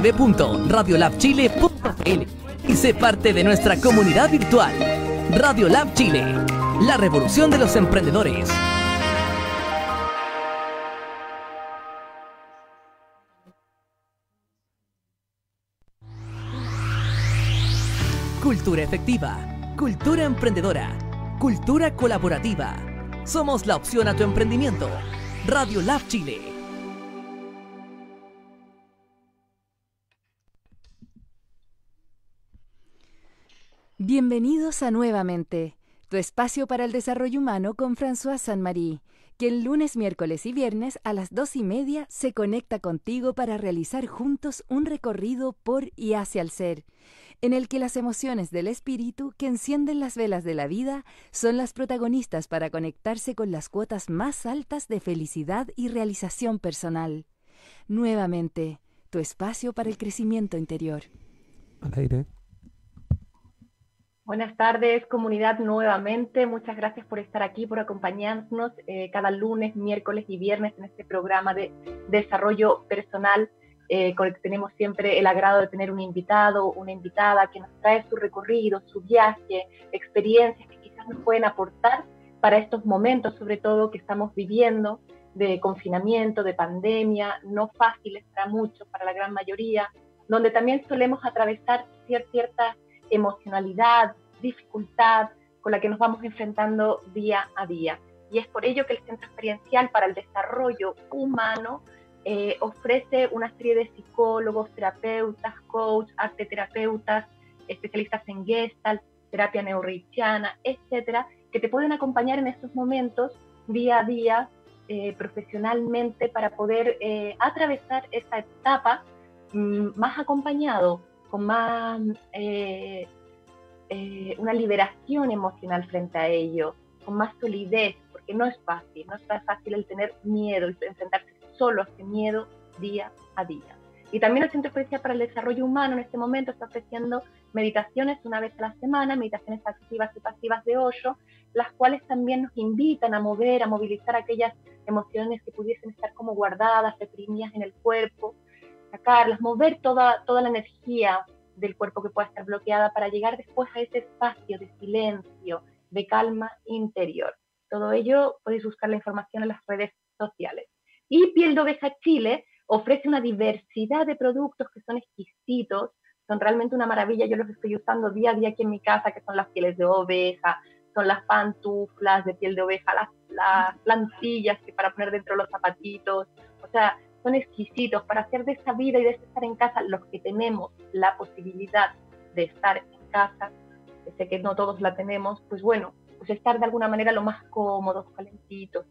www.radiolabchile.cl y sé parte de nuestra comunidad virtual. Radiolab Chile, la revolución de los emprendedores. Cultura efectiva, cultura emprendedora, cultura colaborativa. Somos la opción a tu emprendimiento. Radio Lab Chile. Bienvenidos a Nuevamente, tu espacio para el desarrollo humano con François Saint-Marie, quien lunes, miércoles y viernes a las dos y media se conecta contigo para realizar juntos un recorrido por y hacia el ser, en el que las emociones del espíritu que encienden las velas de la vida son las protagonistas para conectarse con las cuotas más altas de felicidad y realización personal. Nuevamente, tu espacio para el crecimiento interior. Al aire. Buenas tardes, comunidad, nuevamente. Muchas gracias por estar aquí, por acompañarnos eh, cada lunes, miércoles y viernes en este programa de desarrollo personal, eh, con el que tenemos siempre el agrado de tener un invitado, una invitada que nos trae su recorrido, su viaje, experiencias que quizás nos pueden aportar para estos momentos, sobre todo que estamos viviendo de confinamiento, de pandemia, no fáciles para muchos, para la gran mayoría, donde también solemos atravesar ciertas emocionalidad, dificultad con la que nos vamos enfrentando día a día. Y es por ello que el Centro Experiencial para el Desarrollo Humano eh, ofrece una serie de psicólogos, terapeutas, coach, arte terapeutas, especialistas en Gestalt, terapia neurrichiana, etcétera, que te pueden acompañar en estos momentos día a día eh, profesionalmente para poder eh, atravesar esta etapa mm, más acompañado, con más eh, una liberación emocional frente a ello, con más solidez, porque no es fácil, no es tan fácil el tener miedo y enfrentarse solo a ese miedo día a día. Y también el Centro Experiencia para el Desarrollo Humano en este momento está ofreciendo meditaciones una vez a la semana, meditaciones activas y pasivas de hoyo, las cuales también nos invitan a mover, a movilizar aquellas emociones que pudiesen estar como guardadas, reprimidas en el cuerpo, sacarlas, mover toda, toda la energía del cuerpo que pueda estar bloqueada para llegar después a ese espacio de silencio, de calma interior. Todo ello podéis buscar la información en las redes sociales. Y Piel de Oveja Chile ofrece una diversidad de productos que son exquisitos, son realmente una maravilla. Yo los estoy usando día a día aquí en mi casa, que son las pieles de oveja, son las pantuflas de piel de oveja, las, las plantillas que para poner dentro los zapatitos. O sea, son exquisitos para hacer de esa vida y de estar en casa los que tenemos la posibilidad de estar en casa, sé que no todos la tenemos, pues bueno, pues estar de alguna manera lo más cómodos, calentitos,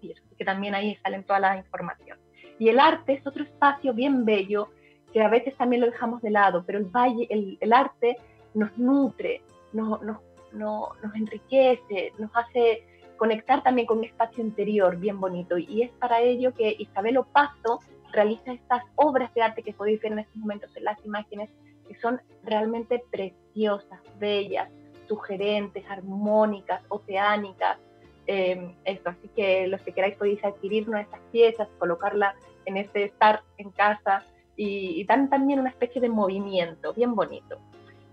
y eso, que también ahí salen toda la información. Y el arte es otro espacio bien bello que a veces también lo dejamos de lado, pero el, valle, el, arte nos nutre, nos, nos, nos enriquece, nos hace conectar también con un espacio interior bien bonito. Y es para ello que Isabel Opaso realiza estas obras de arte que podéis ver en estos momentos en las imágenes, que son realmente preciosas, bellas, sugerentes, armónicas, oceánicas. Eh, así que los que queráis podéis adquirir una de estas piezas, colocarla en este estar en casa y dan también una especie de movimiento bien bonito.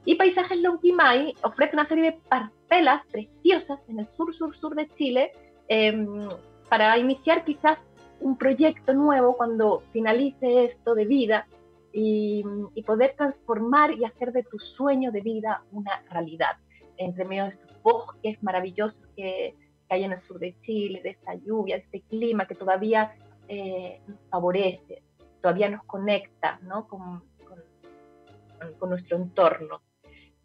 Y Paisajes Lonquimay ofrece una serie de parcelas preciosas en el sur, sur, sur de Chile em, para iniciar quizás un proyecto nuevo cuando finalice esto de vida y, poder transformar y hacer de tu sueño de vida una realidad. Entre medio de estos bosques maravillosos que, hay en el sur de Chile, de esta lluvia, de este clima que todavía eh, nos favorece, todavía nos conecta ¿no? con nuestro entorno.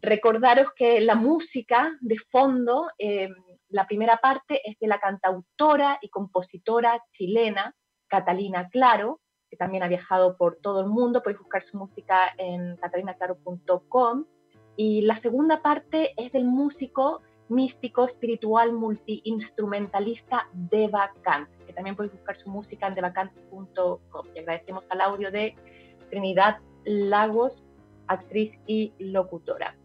Recordaros que la música de fondo, eh, la primera parte es de la cantautora y compositora chilena Catalina Claro, que también ha viajado por todo el mundo, podéis buscar su música en catalinaclaro.com. Y la segunda parte es del músico místico, espiritual, multiinstrumentalista Deva Kant, que también podéis buscar su música en devacant.com. Y agradecemos al audio de Trinidad Lagos, actriz y locutora.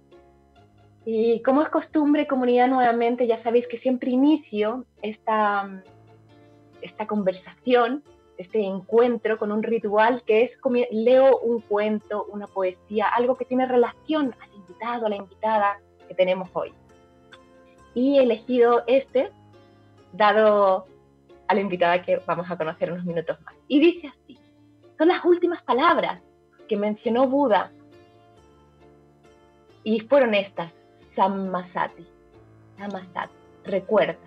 Y como es costumbre, comunidad, nuevamente, ya sabéis que siempre inicio esta, esta conversación este encuentro con un ritual que es leo un cuento, una poesía, algo que tiene relación al invitado, a la invitada que tenemos hoy. Y he elegido este, dado a la invitada que vamos a conocer unos minutos más. Y dice así, son las últimas palabras que mencionó Buda y fueron estas, Sammasati, Sammasati, recuerda,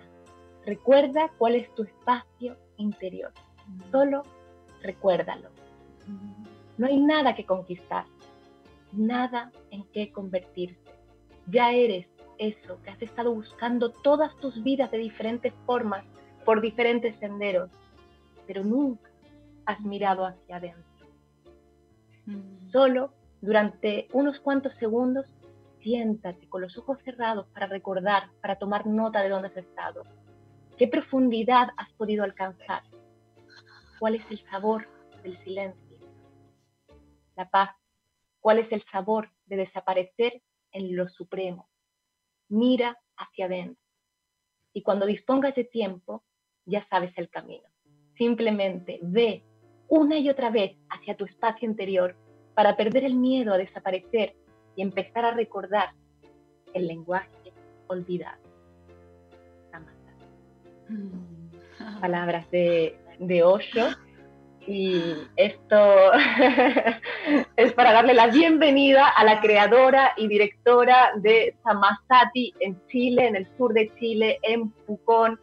recuerda cuál es tu espacio interior. Solo recuérdalo. No hay nada que conquistar, nada en qué convertirse. Ya eres eso que has estado buscando todas tus vidas de diferentes formas, por diferentes senderos, pero nunca has mirado hacia adentro. Solo durante unos cuantos segundos, siéntate con los ojos cerrados para recordar, para tomar nota de dónde has estado. ¿Qué profundidad has podido alcanzar? cuál es el sabor del silencio, la paz, cuál es el sabor de desaparecer en lo supremo. Mira hacia adentro. Y cuando dispongas de tiempo, ya sabes el camino. Simplemente ve una y otra vez hacia tu espacio interior para perder el miedo a desaparecer y empezar a recordar el lenguaje olvidado. Mm. Palabras de de Osho. Y esto es para darle la bienvenida a la creadora y directora de Samasati en Chile, en el sur de Chile, en Pucón,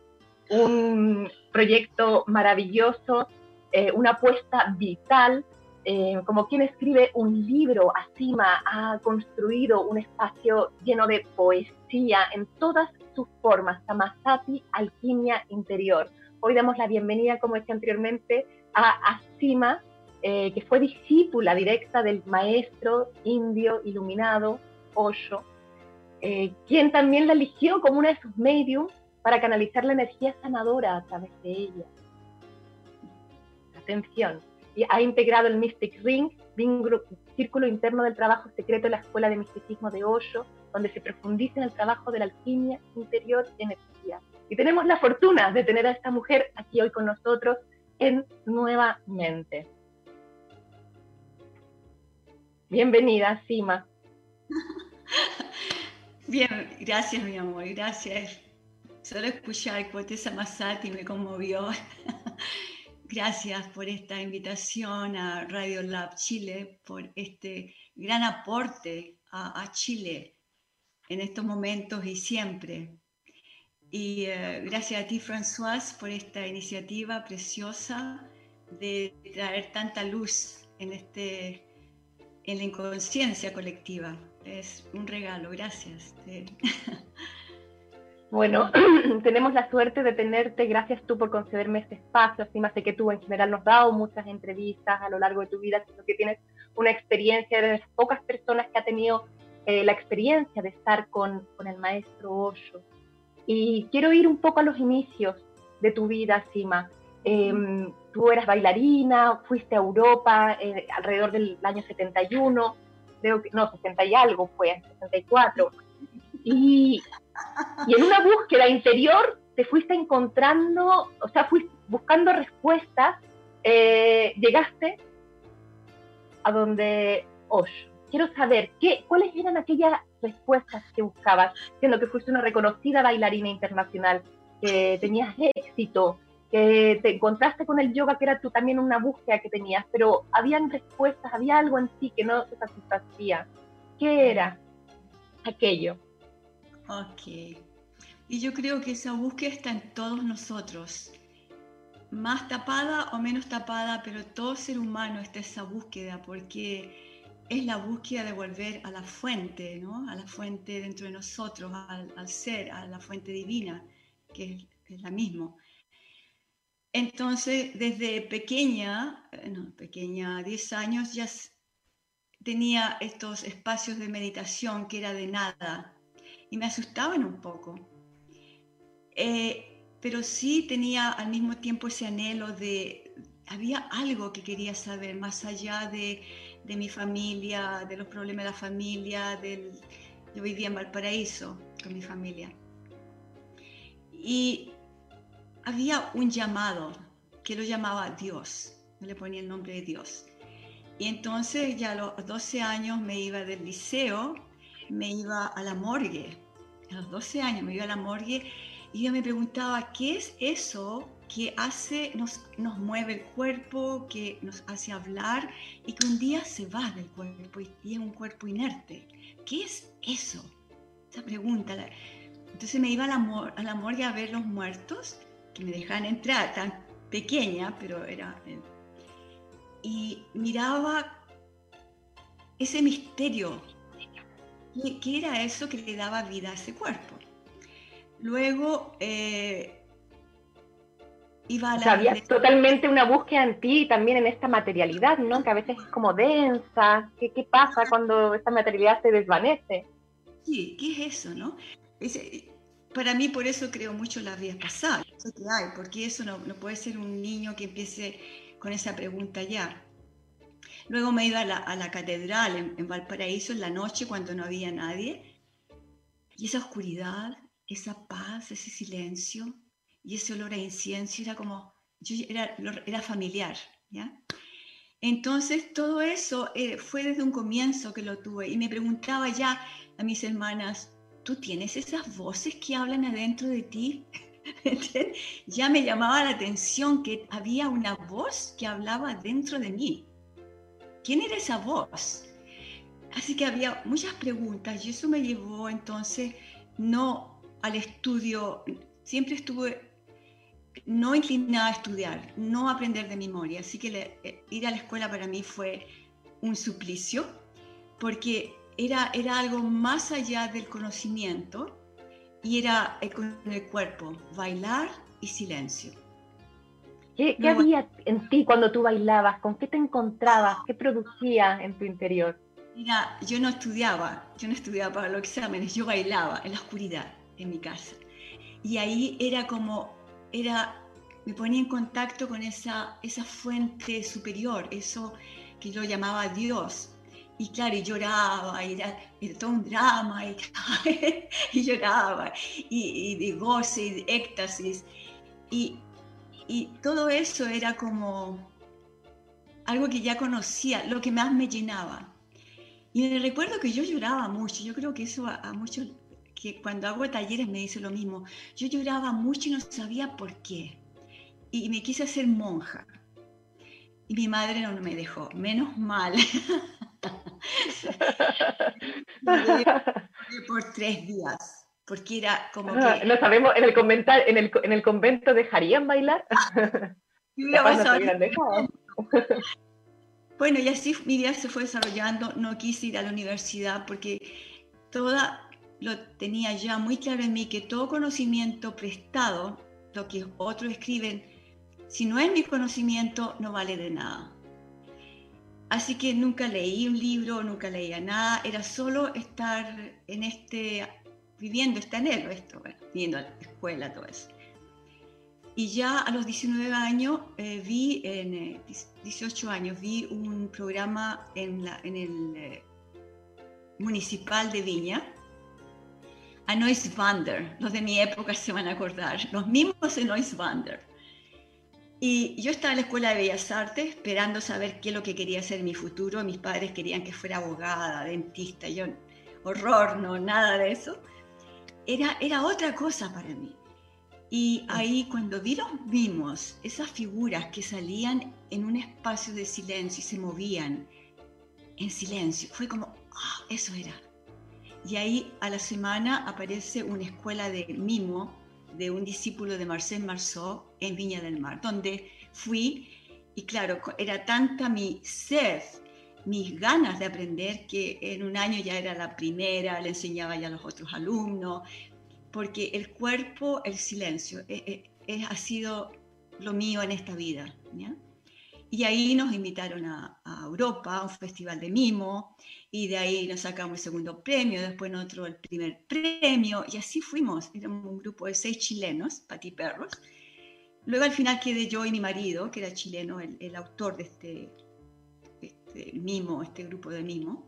un proyecto maravilloso, eh, una apuesta vital. Eh, como quien escribe un libro, Asima ha construido un espacio lleno de poesía en todas sus formas, Samasati, alquimia interior Hoy damos la bienvenida, como decía anteriormente, a Asima, eh, que fue discípula directa del maestro indio iluminado Osho, eh, quien también la eligió como una de sus mediums para canalizar la energía sanadora a través de ella. Atención, y ha integrado el Mystic Ring, círculo interno del trabajo secreto de la Escuela de Misticismo de Osho, donde se profundiza en el trabajo de la alquimia interior y energía y tenemos la fortuna de tener a esta mujer aquí hoy con nosotros en nuevamente. Bienvenida, Sima. Bien, gracias mi amor, gracias. Solo escuchar Cuatesa Masati me conmovió. Gracias por esta invitación a Radio Lab Chile, por este gran aporte a, Chile en estos momentos y siempre. Y eh, gracias a ti, François, por esta iniciativa preciosa de traer tanta luz en, este, en la inconsciencia colectiva. Es un regalo, gracias. Bueno, tenemos la suerte de tenerte, gracias tú por concederme este espacio, así más de que tú en general nos has dado muchas entrevistas a lo largo de tu vida, sino que tienes una experiencia, de las pocas personas que ha tenido eh, la experiencia de estar con, con el maestro Osho, y quiero ir un poco a los inicios de tu vida, Sima. Em, tú eras bailarina, fuiste a Europa eh, alrededor del año 71, creo que, no, 60 y algo fue, 64. Y, y en una búsqueda interior te fuiste encontrando, o sea, fuiste buscando respuestas, eh, llegaste a donde Osho. Quiero saber, ¿qué, ¿cuáles eran aquellas respuestas que buscabas, siendo que fuiste una reconocida bailarina internacional, que tenías éxito, que te encontraste con el yoga, que era tú también una búsqueda que tenías, pero habían respuestas, había algo en ti que no te satisfacía. ¿Qué era aquello? Ok. Y yo creo que esa búsqueda está en todos nosotros. Más tapada o menos tapada, pero todo ser humano está esa búsqueda, porque es la búsqueda de volver a la fuente, ¿no? a la fuente dentro de nosotros, al, ser, a la fuente divina, que es, la misma. Entonces, desde pequeña, no, pequeña, 10 años, ya tenía estos espacios de meditación que era de nada y me asustaban un poco. Eh, pero sí tenía al mismo tiempo ese anhelo de, había algo que quería saber más allá de de mi familia, de los problemas de la familia, del... yo vivía en Valparaíso con mi familia. Y había un llamado que lo llamaba Dios, no le ponía el nombre de Dios. Y entonces ya a los 12 años me iba del liceo, me iba a la morgue. A los 12 años me iba a la morgue y yo me preguntaba, ¿qué es eso que hace, nos, nos mueve el cuerpo, que nos hace hablar y que un día se va del cuerpo y, es un cuerpo inerte? ¿Qué es eso? Esa pregunta. Entonces me iba a la, a la morgue a ver los muertos, que me dejaban entrar, tan pequeña, pero era... Eh, y miraba ese misterio. ¿Qué, era eso que le daba vida a ese cuerpo? Luego eh, iba a la... había totalmente una búsqueda en ti y también en esta materialidad, ¿no? Que a veces es como densa. ¿Qué, qué pasa cuando esta materialidad se desvanece? Sí, ¿qué es eso, no? para mí por eso creo mucho la vida pasada, que hay, porque eso no, no puede ser un niño que empiece con esa pregunta ya. Luego me iba a la, catedral en, Valparaíso en la noche cuando no había nadie. Y esa oscuridad, esa paz, ese silencio y ese olor a incienso era como, era familiar, ¿ya? Entonces todo eso eh, fue desde un comienzo que lo tuve y me preguntaba ya a mis hermanas, ¿tú tienes esas voces que hablan adentro de ti? ya me llamaba la atención que había una voz que hablaba dentro de mí. ¿Quién era esa voz? Así que había muchas preguntas y eso me llevó entonces no al estudio, siempre estuve no inclinada a estudiar, no a aprender de memoria, así que eh, ir a la escuela para mí fue un suplicio, porque era, era algo más allá del conocimiento, y era con el cuerpo, bailar y silencio. ¿Qué, había en ti cuando tú bailabas? ¿Con qué te encontrabas? ¿Qué producía en tu interior? Mira, yo no estudiaba, yo no estudiaba para los exámenes, yo bailaba en la oscuridad en mi casa. Y ahí era como, era, me ponía en contacto con esa, esa fuente superior, eso que yo llamaba Dios, y claro, y lloraba, y era, todo un drama, y, y lloraba, y, de goce, y de éxtasis. Y, y todo eso era como algo que ya conocía, lo que más me llenaba. Y recuerdo que yo lloraba mucho, yo creo que eso a, muchos, que cuando hago talleres me dice lo mismo, yo lloraba mucho y no sabía por qué. Y me quise hacer monja. Y mi madre no me dejó, menos mal. por tres días, porque era como ah, que... No sabemos, en el, en el, en el convento dejarían bailar. bueno, y así mi vida se fue desarrollando, no quise ir a la universidad porque toda lo tenía ya muy claro en mí que todo conocimiento prestado, lo que otros escriben, si no es mi conocimiento, no vale de nada. Así que nunca leí un libro, nunca leía nada, era solo estar en este, viviendo este anhelo, esto, bueno, viendo la escuela, todo eso. Y ya a los 19 años eh, vi, en 18 eh, años, vi un programa en, la, en el eh, municipal de Viña, a Noise Vander, los de mi época se van a acordar, los mismos de Noise Vander. Y yo estaba en la Escuela de Bellas Artes esperando saber qué es lo que quería hacer en mi futuro. Mis padres querían que fuera abogada, dentista, yo, horror, no, nada de eso. Era, era otra cosa para mí. Y ahí cuando vi los mismos, esas figuras que salían en un espacio de silencio y se movían en silencio, fue como, ah, eso era. Y ahí a la semana aparece una escuela de mimo de un discípulo de Marcel Marceau en Viña del Mar, donde fui y claro, era tanta mi sed, mis ganas de aprender que en un año ya era la primera, le enseñaba ya a los otros alumnos, porque el cuerpo, el silencio, eh, eh, ha sido lo mío en esta vida. Y ahí nos invitaron a, Europa, a un festival de mimo, y de ahí nos sacamos el segundo premio, después nosotros el primer premio, y así fuimos, éramos un grupo de seis chilenos, Pati Perros. Luego al final quedé yo y mi marido, que era chileno, el, el autor de este, este, mimo, este grupo de mimo.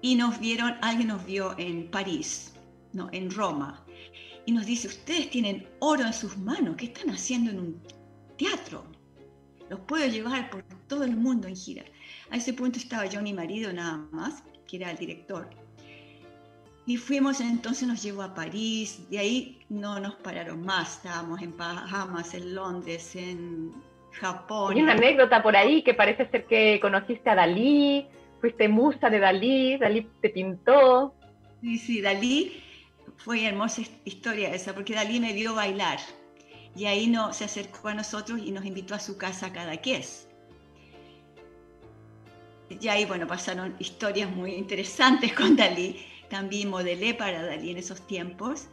Y nos vieron, alguien nos vio en París, no, en Roma, y nos dice, ustedes tienen oro en sus manos, ¿qué están haciendo en un teatro. Los puedo llevar por todo el mundo en gira. A ese punto estaba yo, mi marido nada más, que era el director. Y fuimos, entonces nos llevó a París, de ahí no nos pararon más, estábamos en Bahamas, en Londres, en Japón. Hay una anécdota por ahí que parece ser que conociste a Dalí, fuiste musa de Dalí, Dalí te pintó. Sí, sí, Dalí fue hermosa historia esa, porque Dalí me vio bailar y ahí no, se acercó a nosotros y nos invitó a su casa a Cadaqués. Y ahí, bueno, pasaron historias muy interesantes con Dalí. También modelé para Dalí en esos tiempos.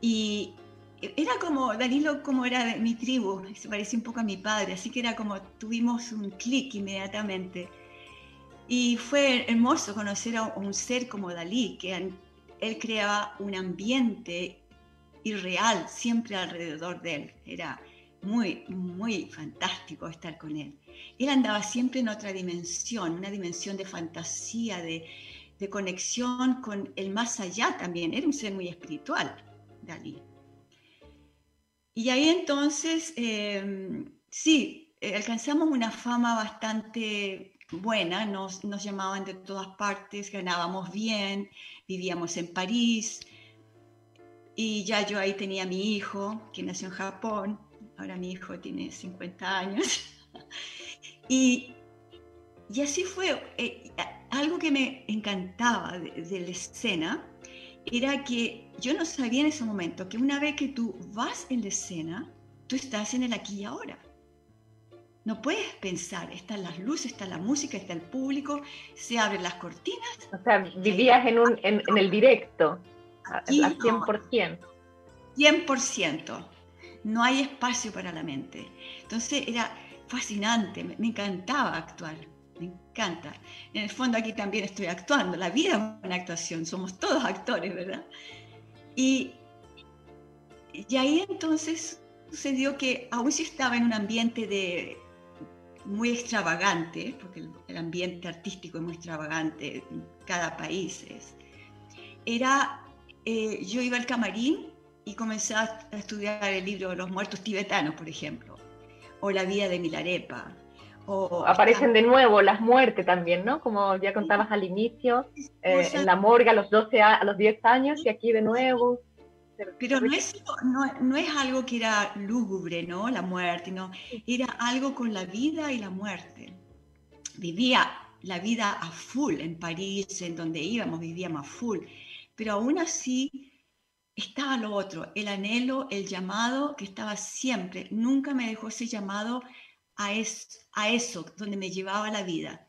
Y era como, Dalí como era de mi tribu, se parecía un poco a mi padre, así que era como, tuvimos un clic inmediatamente. Y fue hermoso conocer a un ser como Dalí, que él creaba un ambiente irreal siempre alrededor de él. Era muy, muy fantástico estar con él. Él andaba siempre en otra dimensión, una dimensión de fantasía, de, conexión con el más allá también. Era un ser muy espiritual, Dalí. Y ahí entonces, em, sí, eh, alcanzamos una fama bastante buena, nos, llamaban de todas partes, ganábamos bien, vivíamos en París, y ya yo ahí tenía mi hijo, que nació en Japón, ahora mi hijo tiene 50 años. y, y así fue. Eh, algo que me encantaba de, la escena era que yo no sabía en ese momento que una vez que tú vas en la escena, tú estás en el aquí y ahora. No puedes pensar, están las luces, está la música, está el público, se abren las cortinas. O sea, vivías en, un, en el directo al 100%. 100%. No hay espacio para la mente. Entonces era fascinante, me, encantaba actuar, me encanta. En el fondo aquí también estoy actuando, la vida es una actuación, somos todos actores, ¿verdad? Y, y ahí entonces sucedió que aún si estaba en un ambiente de muy extravagante, porque el, ambiente artístico es muy extravagante en cada país, es, era eh, yo iba al camarín y comencé a estudiar el libro los muertos tibetanos, por ejemplo, o la vida de Milarepa. O, Aparecen de nuevo las muertes también, ¿no? Como ya contabas al inicio, eh, en la morgue a los, 12 a, los 10 años y aquí de nuevo. Pero no es, no, no es algo que era lúgubre, ¿no? La muerte, no. Era algo con la vida y la muerte. Vivía la vida a full en París, en donde íbamos, vivíamos a full pero aún así estaba lo otro, el anhelo, el llamado que estaba siempre. Nunca me dejó ese llamado a, a eso, donde me llevaba la vida.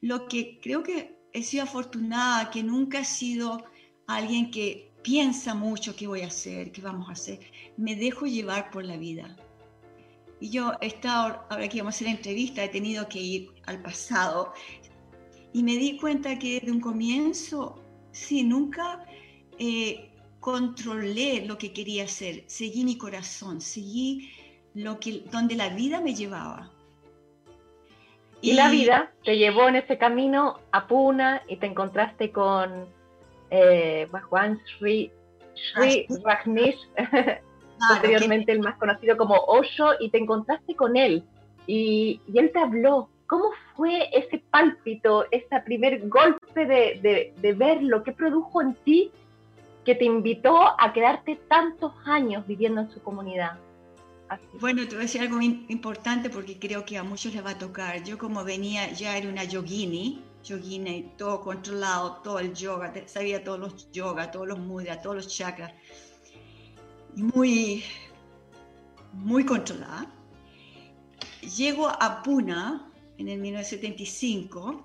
Lo que creo que he sido afortunada, que nunca he sido alguien que piensa mucho qué voy a hacer, qué vamos a hacer. Me dejo llevar por la vida. Y yo he estado, ahora que vamos a hacer la entrevista, he tenido que ir al pasado y me di cuenta que desde un comienzo Sí, nunca eh, controlé lo que quería hacer, seguí mi corazón, seguí lo que, donde la vida me llevaba. Y, la vida te llevó en ese camino a Puna y te encontraste con eh, Bhagwan Sri, Sri Rajneesh, posteriormente el más conocido como Osho, y te encontraste con él. Y, y él te habló, ¿Cómo fue ese pálpito, ese primer golpe de, ver lo que produjo en ti que te invitó a quedarte tantos años viviendo en su comunidad? Bueno, te voy a decir algo importante porque creo que a muchos les va a tocar. Yo como venía, ya era una yogini, yogini, todo controlado, todo el yoga, sabía todos los yoga, todos los mudras, todos los chakras. Muy, muy controlada. Llego a Puna, en el 1975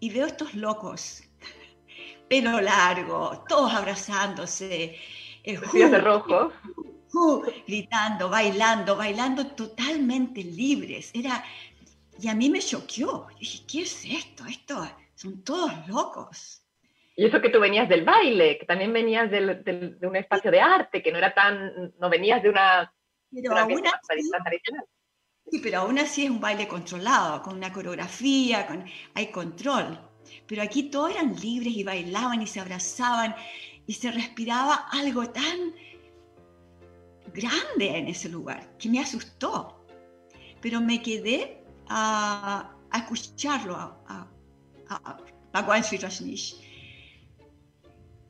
y veo estos locos, pelo largo, todos abrazándose, el de rojo, gritando, bailando, bailando totalmente libres. Era y a mí me choqueó. Dije, ¿qué es esto? Esto son todos locos. Y eso que tú venías del baile, que también venías de un espacio de arte, que no era tan, no venías de una, Pero tradicional. Sí, pero aún así es un baile controlado, con una coreografía, con, hay control. Pero aquí todos eran libres y bailaban y se abrazaban y se respiraba algo tan grande en ese lugar que me asustó, pero me quedé a, escucharlo, a, a, a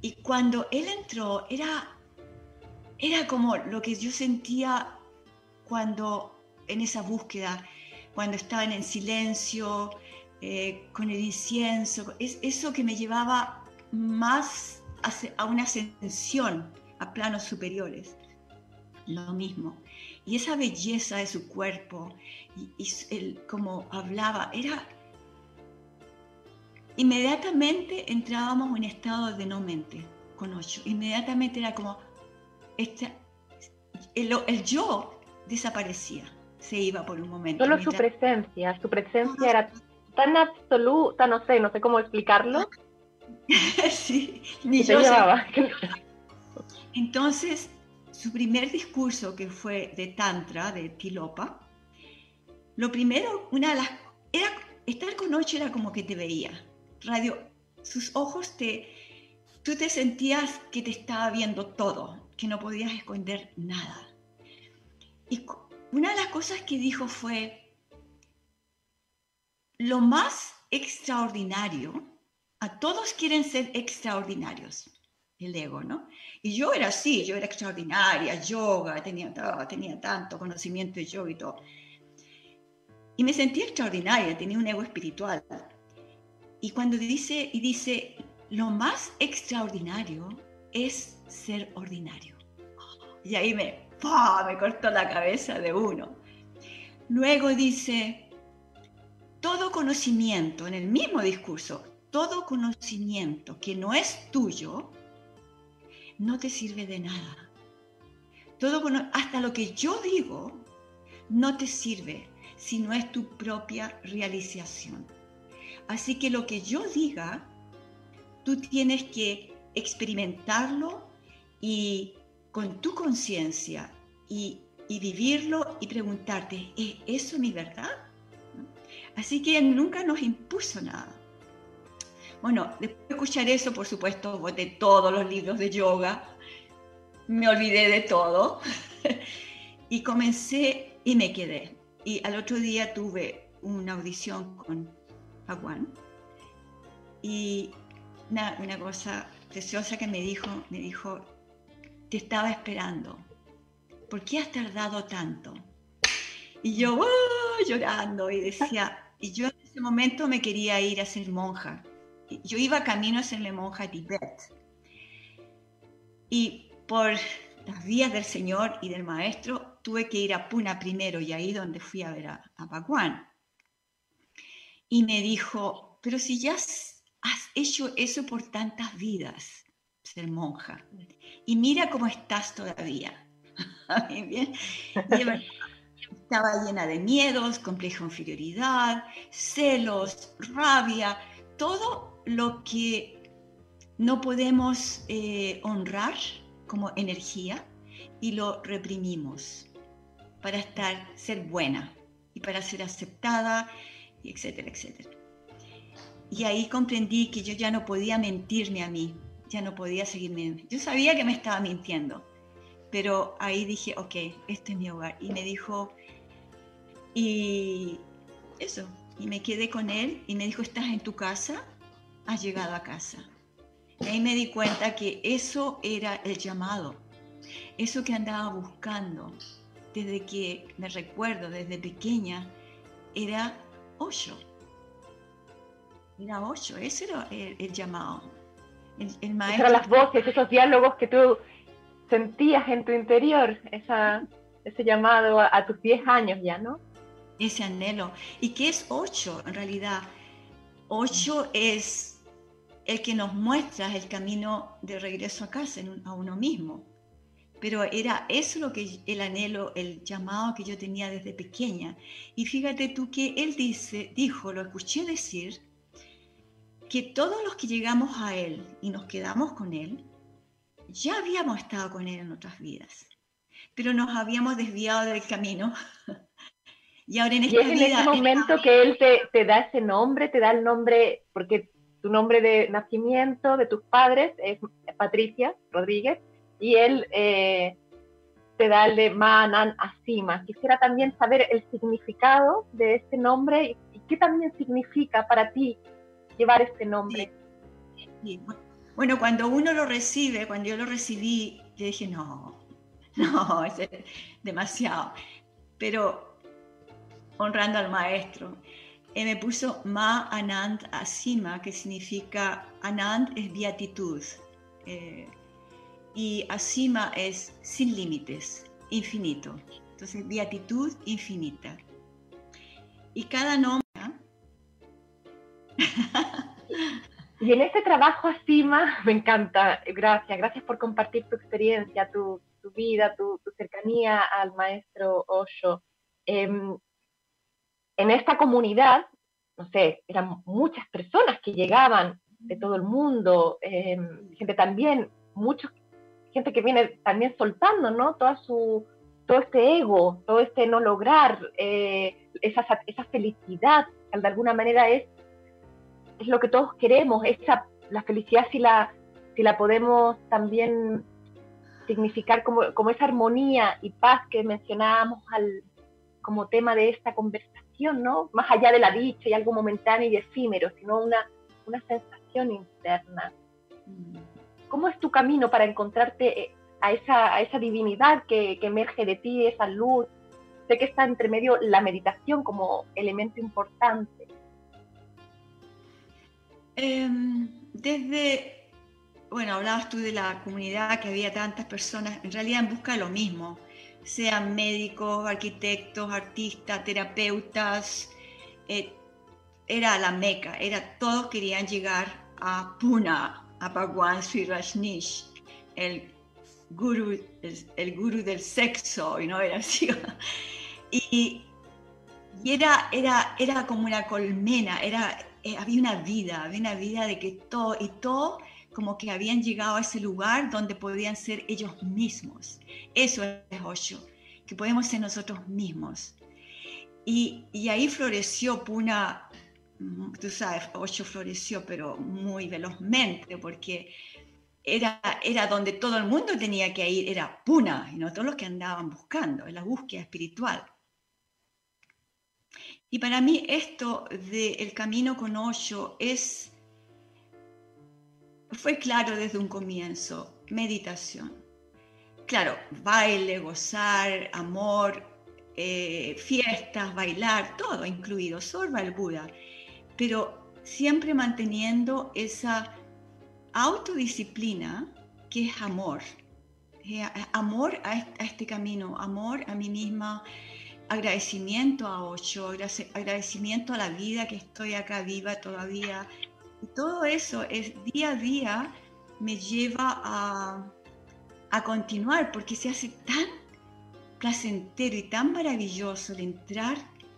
Y cuando él entró, era, era como lo que yo sentía cuando en esa búsqueda, cuando estaba en silencio, eh, con el incienso, es eso que me llevaba más a, una ascensión a planos superiores. Lo mismo. Y esa belleza de su cuerpo, y, y como hablaba, era... Inmediatamente entrábamos en un estado de no mente con ocho. Inmediatamente era como... El, el yo desaparecía, se iba por un momento. Solo su presencia, su presencia era tan absoluta, no sé, no sé cómo explicarlo. sí, ni yo llevaba. Entonces, su primer discurso, que fue de Tantra, de Tilopa, lo primero, una de las, era, estar con Ocho era como que te veía. Radio, sus ojos te, tú te sentías que te estaba viendo todo, que no podías esconder nada. Y una de las cosas que dijo fue, lo más extraordinario, a todos quieren ser extraordinarios, el ego, ¿no? Y yo era así, yo era extraordinaria, yoga, tenía, tenía tanto conocimiento de yoga y todo. Y me sentía extraordinaria, tenía un ego espiritual. Y cuando dice, y dice, lo más extraordinario es ser ordinario. Y ahí me, me cortó la cabeza de uno. Luego dice, todo conocimiento, en el mismo discurso, todo conocimiento que no es tuyo, no te sirve de nada. Todo, hasta lo que yo digo, no te sirve si no es tu propia realización. Así que lo que yo diga, tú tienes que experimentarlo y con tu conciencia y, vivirlo y preguntarte, ¿es eso mi verdad? Así que nunca nos impuso nada. Bueno, después de escuchar eso, por supuesto, boté todos los libros de yoga, me olvidé de todo y comencé y me quedé. Y al otro día tuve una audición con Aguán y una, cosa preciosa que me dijo, me dijo, te estaba esperando. ¿Por qué has tardado tanto? Y yo llorando y decía, y yo en ese momento me quería ir a ser monja. Yo iba camino a serle monja a Tibet. Y por las vías del Señor y del Maestro, tuve que ir a Puna primero y ahí donde fui a ver a, a Y me dijo, pero si ya has hecho eso por tantas vidas, ser monja. Y mira cómo estás todavía. Estaba llena de miedos, compleja inferioridad, celos, rabia, todo lo que no podemos eh, honrar como energía y lo reprimimos para estar, ser buena y para ser aceptada, etcétera, etcétera. Y ahí comprendí que yo ya no podía mentirme a mí, ya no podía seguirme. Yo sabía que me estaba mintiendo, pero ahí dije, ok, este es mi hogar. Y me dijo, y eso, y me quedé con él y me dijo, estás en tu casa, has llegado a casa. Y ahí me di cuenta que eso era el llamado, eso que andaba buscando desde que me recuerdo, desde pequeña, era ocho. Era ocho, ese era el llamado el, Eran las voces, esos diálogos que tú sentías en tu interior, esa, ese llamado a, tus 10 años ya, ¿no? Ese anhelo. ¿Y qué es ocho en realidad? Ocho es el que nos muestra el camino de regreso a casa, a uno mismo. Pero era eso lo que el anhelo, el llamado que yo tenía desde pequeña. Y fíjate tú que él dice, dijo, lo escuché decir, que todos los que llegamos a Él y nos quedamos con Él, ya habíamos estado con Él en otras vidas, pero nos habíamos desviado del camino. y ahora en esta y es en ese momento que Él te, da ese nombre, te da el nombre, porque tu nombre de nacimiento de tus padres es Patricia Rodríguez, y Él eh, decidiste darle Manan Asima. Quisiera también saber el significado de este nombre y qué también significa para ti llevar este nombre. Bueno, cuando uno lo recibe, cuando yo lo recibí, yo dije, no, no, es demasiado. Pero honrando al maestro, él me puso Ma Anand Asima, que significa Anand es beatitud. Eh, y Asima es sin límites, infinito. Entonces, beatitud infinita. Y cada nombre... ¿ah? y en este trabajo Asima, me encanta, gracias, gracias por compartir tu experiencia, tu, vida, tu, cercanía al maestro Osho. Em, en esta comunidad, no sé, eran muchas personas que llegaban de todo el mundo, em, gente también, muchos gente que viene también soltando, ¿no? Toda su, todo este ego, todo este no lograr, eh, esa, esa felicidad, que de alguna manera es, es lo que todos queremos, esa, la felicidad si la, si la podemos también significar como, como esa armonía y paz que mencionábamos al, como tema de esta conversación, ¿no? Más allá de la dicha y algo momentáneo y efímero, sino una, una sensación interna. Mm. ¿Cómo es tu camino para encontrarte eh, a esa, a esa divinidad que, emerge de ti, esa luz? Sé que está entre medio la meditación como elemento importante. Em, desde, bueno, hablabas tú de la comunidad, que había tantas personas, en realidad en busca de lo mismo, sean médicos, arquitectos, artistas, terapeutas, eh, era la meca, era, todos querían llegar a Puna, a Bhagwan Sri Rajneesh, el guru, el, guru del sexo, y no era así. Y, era, era, era como una colmena, era, eh, había una vida, había una vida de que todo, y todo como que habían llegado a ese lugar donde podían ser ellos mismos. Eso es Osho, que podemos ser nosotros mismos. Y, y ahí floreció Puna tú sabes, Ocho floreció, pero muy velozmente, porque era, era donde todo el mundo tenía que ir, era Puna, y no todos los que andaban buscando, en la búsqueda espiritual. Y para mí esto del camino con Osho es, fue claro desde un comienzo, meditación. Claro, baile, gozar, amor, eh, fiestas, bailar, todo incluido, sorba el Buda pero siempre manteniendo esa autodisciplina que es amor. Eh, amor a este camino, amor a mí misma, agradecimiento a Ocho, agradecimiento a la vida que estoy acá viva todavía. Y todo eso es día a día me lleva a, a continuar porque se hace tan placentero y tan maravilloso el entrar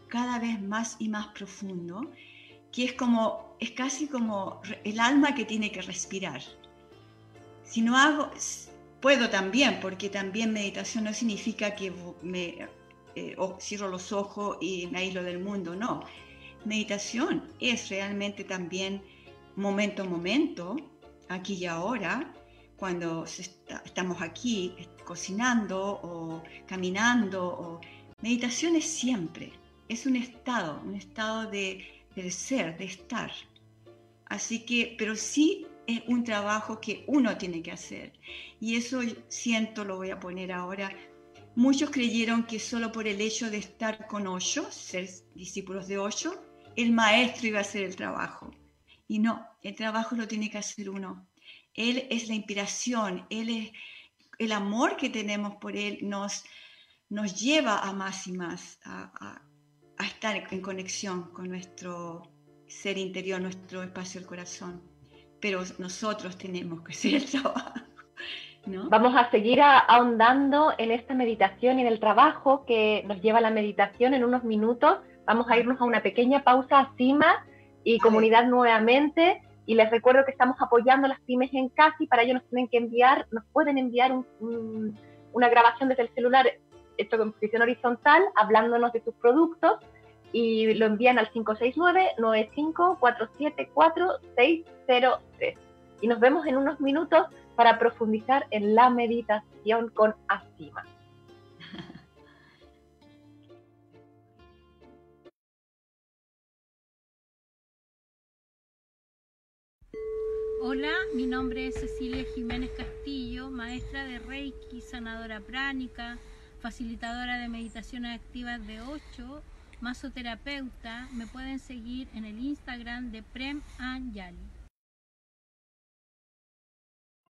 cada vez más y más profundo que es como, es casi como el alma que tiene que respirar. Si no hago, puedo también, porque también meditación no significa que me eh, cierro los ojos y me aíslo del mundo, no. Meditación es realmente también momento a momento, aquí y ahora, cuando estamos aquí cocinando o caminando. O... Meditación es siempre, es un estado, un estado de del ser, de estar. Así que, pero sí es un trabajo que uno tiene que hacer. Y eso siento, lo voy a poner ahora. Muchos creyeron que solo por el hecho de estar con Osho, ser discípulos de Osho, el maestro iba a hacer el trabajo. Y no, el trabajo lo tiene que hacer uno. Él es la inspiración, él es el amor que tenemos por él nos, nos lleva a más y más, a, a estar en conexión con nuestro ser interior, nuestro espacio del corazón. Pero nosotros tenemos que hacer el trabajo. ¿no? Vamos a seguir ahondando en esta meditación y en el trabajo que nos lleva la meditación en unos minutos. Vamos a irnos a una pequeña pausa a CIMA y comunidad nuevamente. Y les recuerdo que estamos apoyando las pymes en casa y para ello nos tienen que enviar, nos pueden enviar una grabación desde el celular esto con posición horizontal, hablándonos de sus productos y lo envían al 569-95474603. Y nos vemos en unos minutos para profundizar en la meditación con Asima. Hola, mi nombre es Cecilia Jiménez Castillo, maestra de Reiki, sanadora pránica, facilitadora de meditaciones activas de 8, masoterapeuta. Me pueden seguir en el Instagram de Prem Anjali.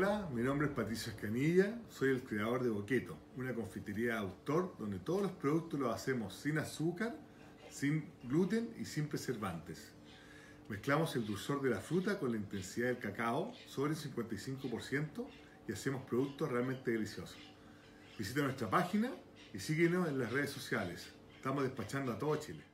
Hola, mi nombre es Patricio Escanilla, soy el creador de Boqueto, una confitería de autor donde todos los productos los hacemos sin azúcar, sin gluten y sin preservantes. Mezclamos el dulzor de la fruta con la intensidad del cacao sobre el 55% y hacemos productos realmente deliciosos. Visita nuestra página y síguenos en las redes sociales. Estamos despachando a todo Chile.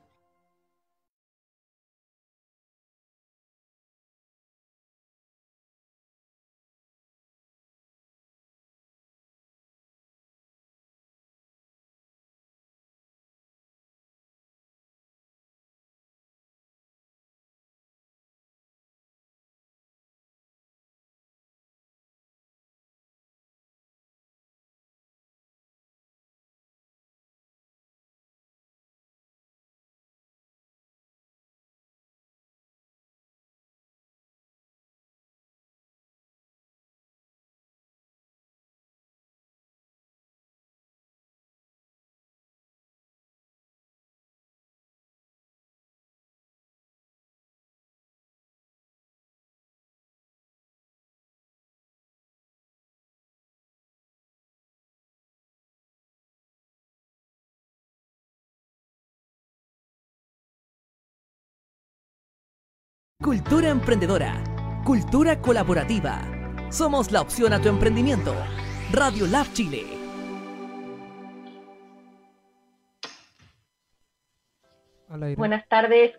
Cultura emprendedora. Cultura colaborativa. Somos la opción a tu emprendimiento. Radio Lab Chile. Buenas tardes,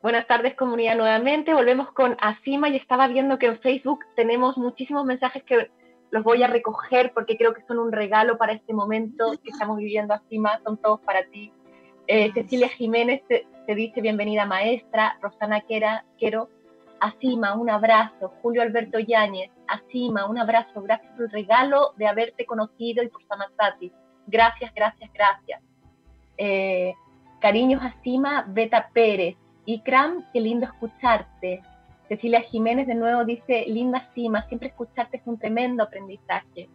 buenas tardes comunidad nuevamente. Volvemos con Asima y estaba viendo que en Facebook tenemos muchísimos mensajes que los voy a recoger porque creo que son un regalo para este momento que estamos viviendo Asima, son todos para ti. Eh, Cecilia Jiménez te, dice bienvenida maestra, Rosana Quera, Quero, Asima, un abrazo, Julio Alberto Yáñez, Asima, un abrazo, gracias por el regalo de haberte conocido y por Samasati. Gracias, gracias, gracias. Eh, cariños Asima, Beta Pérez, Ikram, qué lindo escucharte. Cecilia Jiménez de nuevo dice, linda Asima, siempre escucharte es un tremendo aprendizaje.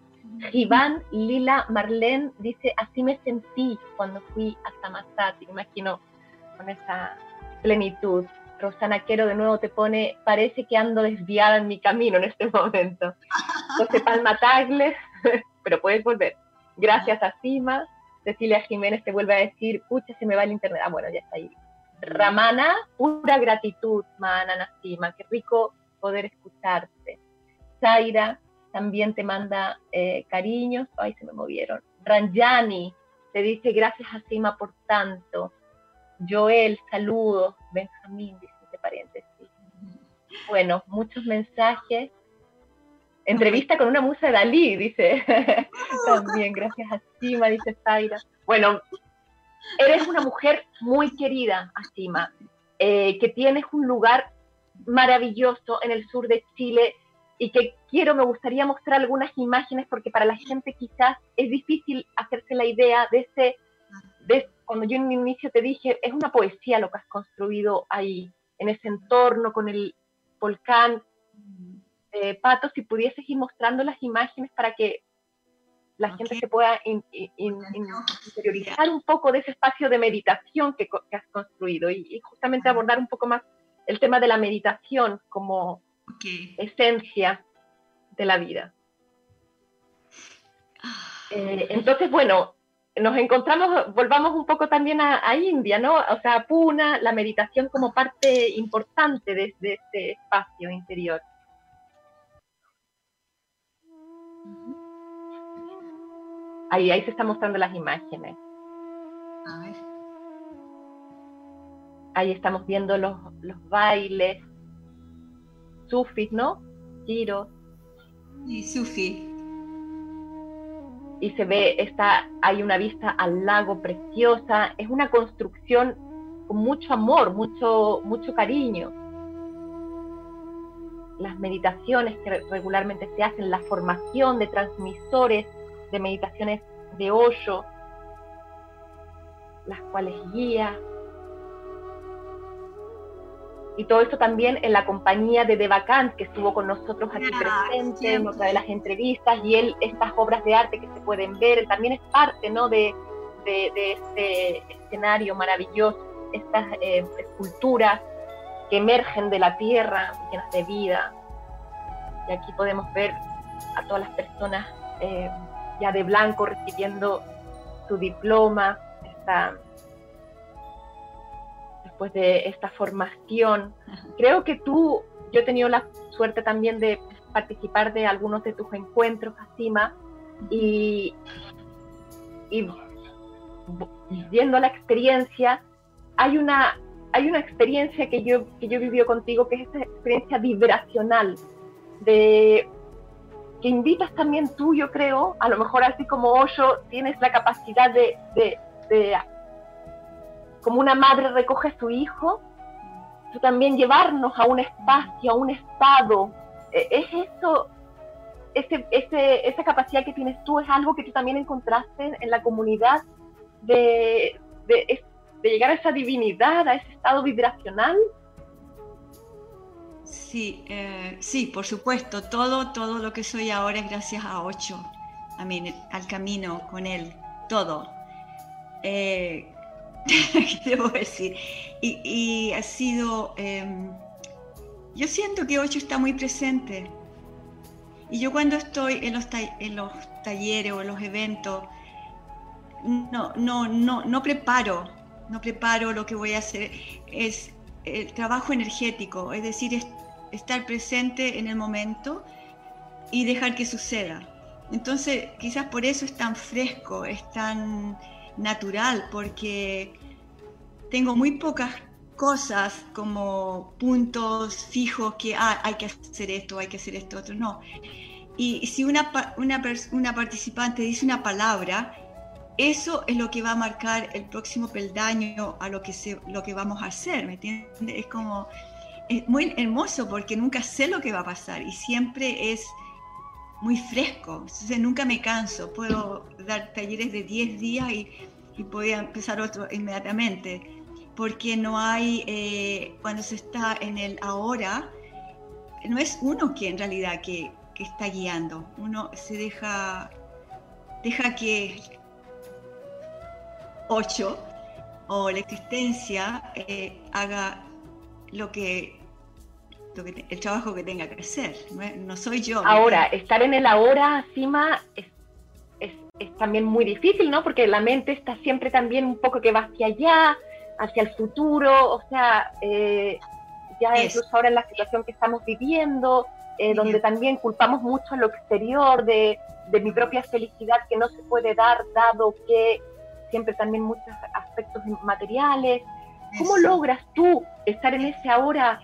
Iván Lila Marlene dice, así me sentí cuando fui a Samasati, me imagino con esa plenitud. Rosana Quero de nuevo te pone, parece que ando desviada en mi camino en este momento. José Palma Tagles, pero puedes volver. Gracias a Sima. Cecilia Jiménez te vuelve a decir, pucha, se me va el internet. Ah, bueno, ya está ahí. Ramana, pura gratitud, Mana Nasima, qué rico poder escucharte. Zaira, también te manda eh, cariños, ay, se me movieron. Ranjani te dice gracias a Sima por tanto. Joel, saludos. Benjamín, dice entre paréntesis. Bueno, muchos mensajes. Entrevista con una musa de Dalí, dice. También, gracias a Sima, dice Zaira. Bueno, eres una mujer muy querida, Asima, eh, que tienes un lugar maravilloso en el sur de Chile y que quiero, me gustaría mostrar algunas imágenes porque para la gente quizás es difícil hacerse la idea de ese, de, cuando yo en un inicio te dije, es una poesía lo que has construido ahí, en ese entorno, con el volcán. Eh, Pato, si pudieses ir mostrando las imágenes para que la gente se pueda interiorizar un poco de ese espacio de meditación que, has construido y, justamente abordar un poco más el tema de la meditación como esencia de la vida. Eh, entonces, bueno, nos encontramos, volvamos un poco también a, India, ¿no? O sea, Puna, la meditación como parte importante de, este espacio interior. Ahí, ahí se están mostrando las imágenes. A ver. Ahí estamos viendo los, los bailes, sufis, ¿no? Giros. Y sufi. Y se ve, está, hay una vista al lago preciosa. Es una construcción con mucho amor, mucho, mucho cariño. Las meditaciones que regularmente se hacen, la formación de transmisores de meditaciones de hoyo, las cuales guía. Y todo esto también en la compañía de Devakant, que estuvo con nosotros aquí presente en otra de las entrevistas, y él, estas obras de arte que se pueden ver, también es parte ¿no? de, de, de este escenario maravilloso, estas eh, esculturas que emergen de la tierra, llenas de vida. Y aquí podemos ver a todas las personas eh, ya de blanco recibiendo su diploma, después de esta formación. Creo que tú, yo he tenido la suerte también de participar de algunos de tus encuentros, Asima, y, y viendo la experiencia, hay una, hay una experiencia que yo, que yo he vivido contigo, que es esa experiencia vibracional, de que invitas también tú, yo creo, a lo mejor así como Osho, tienes la capacidad de, como una madre recoge a su hijo, tú también llevarnos a un espacio, a un estado. E, ¿Es eso, ese, ese, esa capacidad que tienes tú, es algo que tú también encontraste en la comunidad de, de, llegar a esa divinidad, a ese estado vibracional? Sí, eh, sí, por supuesto. Todo, todo lo que soy ahora es gracias a Ocho, a mí, al camino con él, todo. Eh, ¿Qué decir? Y, ha sido, em, yo siento que Ocho está muy presente. Y yo cuando estoy en los, en los talleres o en los eventos, no, no, no, no preparo, no preparo lo que voy a hacer. Es el trabajo energético, es decir, estar presente en el momento y dejar que suceda. Entonces, quizás por eso es tan fresco, es tan natural, porque tengo muy pocas cosas como puntos fijos que ah, hay que hacer esto, hay que hacer esto, otro, no. Y si una, una, participante dice una palabra, eso es lo que va a marcar el próximo peldaño a lo que, se, lo que vamos a hacer, ¿me entiendes? Es como, es muy hermoso porque nunca sé lo que va a pasar y siempre es muy fresco, entonces nunca me canso, puedo dar talleres de 10 días y, y podía empezar otro inmediatamente, porque no hay, eh, cuando se está en el ahora, no es uno que en realidad que, que está guiando, uno se deja, deja que ocho o la existencia eh, haga lo que, el trabajo que tenga que hacer. No, soy yo. Ahora, estar en el ahora, Sima, es, es, también muy difícil, ¿no? Porque la mente está siempre también un poco que va hacia allá, hacia el futuro, o sea, eh, ya incluso ahora en la situación que estamos viviendo, eh, donde también culpamos mucho a lo exterior de, de mi propia felicidad que no se puede dar dado que siempre también muchos aspectos materiales. ¿Cómo logras tú estar en ese ahora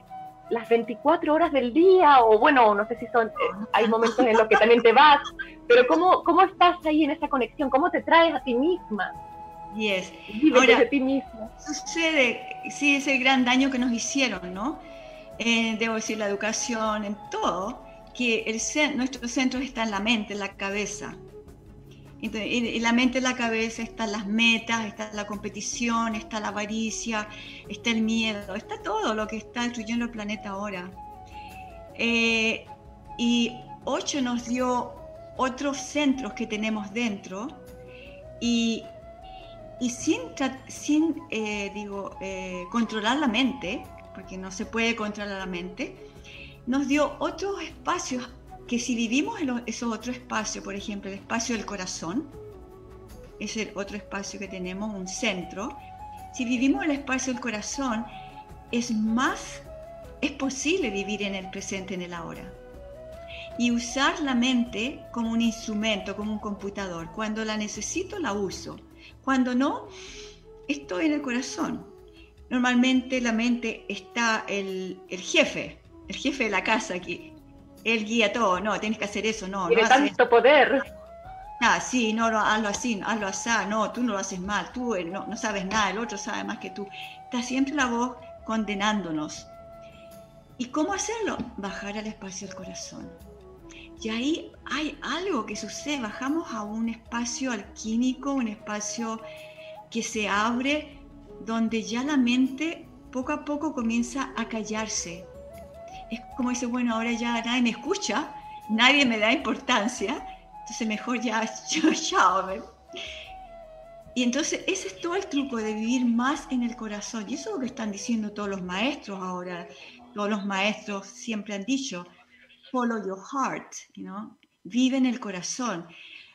las 24 horas del día? O bueno, no sé si son, eh, hay momentos en los que también te vas, pero ¿cómo, cómo estás ahí en esa conexión? ¿Cómo te traes a ti misma? Yes. Ahora, de ti misma. Sucede, sí, ese gran daño que nos hicieron, ¿no? Eh, debo decir, la educación, en todo, que el, nuestro centro está en la mente, en la cabeza en la mente, en la cabeza están las metas, está la competición, está la avaricia, está el miedo, está todo lo que está destruyendo el planeta ahora. Eh, y Ocho nos dio otros centros que tenemos dentro y, sin eh, digo, eh, controlar la mente, porque no se puede controlar la mente, nos dio otros espacios que si vivimos en esos otro espacio, por ejemplo, el espacio del corazón, es el otro espacio que tenemos, un centro, si vivimos en el espacio del corazón, es más, es posible vivir en el presente, en el ahora. y usar la mente como un instrumento, como un computador. Cuando la necesito, la uso. Cuando no, estoy en el corazón. Normalmente la mente está el, el jefe, el jefe de la casa aquí. Él guía todo, no, tienes que hacer eso, no. Tiene tanto poder. Ah, sí, no, no, hazlo así, hazlo así, no, tú no lo haces mal, tú eh, no, no sabes nada, el otro sabe más que tú. Está siempre la voz condenándonos. ¿Y cómo hacerlo? Bajar al espacio del corazón. Y ahí hay algo que sucede, bajamos a un espacio alquímico, un espacio que se abre, donde ya la mente poco a poco comienza a callarse. Es como dice, bueno, ahora ya nadie me escucha, nadie me da importancia, entonces mejor ya, yo, chao. Y entonces ese es todo el truco de vivir más en el corazón. Y eso es lo que están diciendo todos los maestros ahora. Todos los maestros siempre han dicho, follow your heart, you vive en el corazón.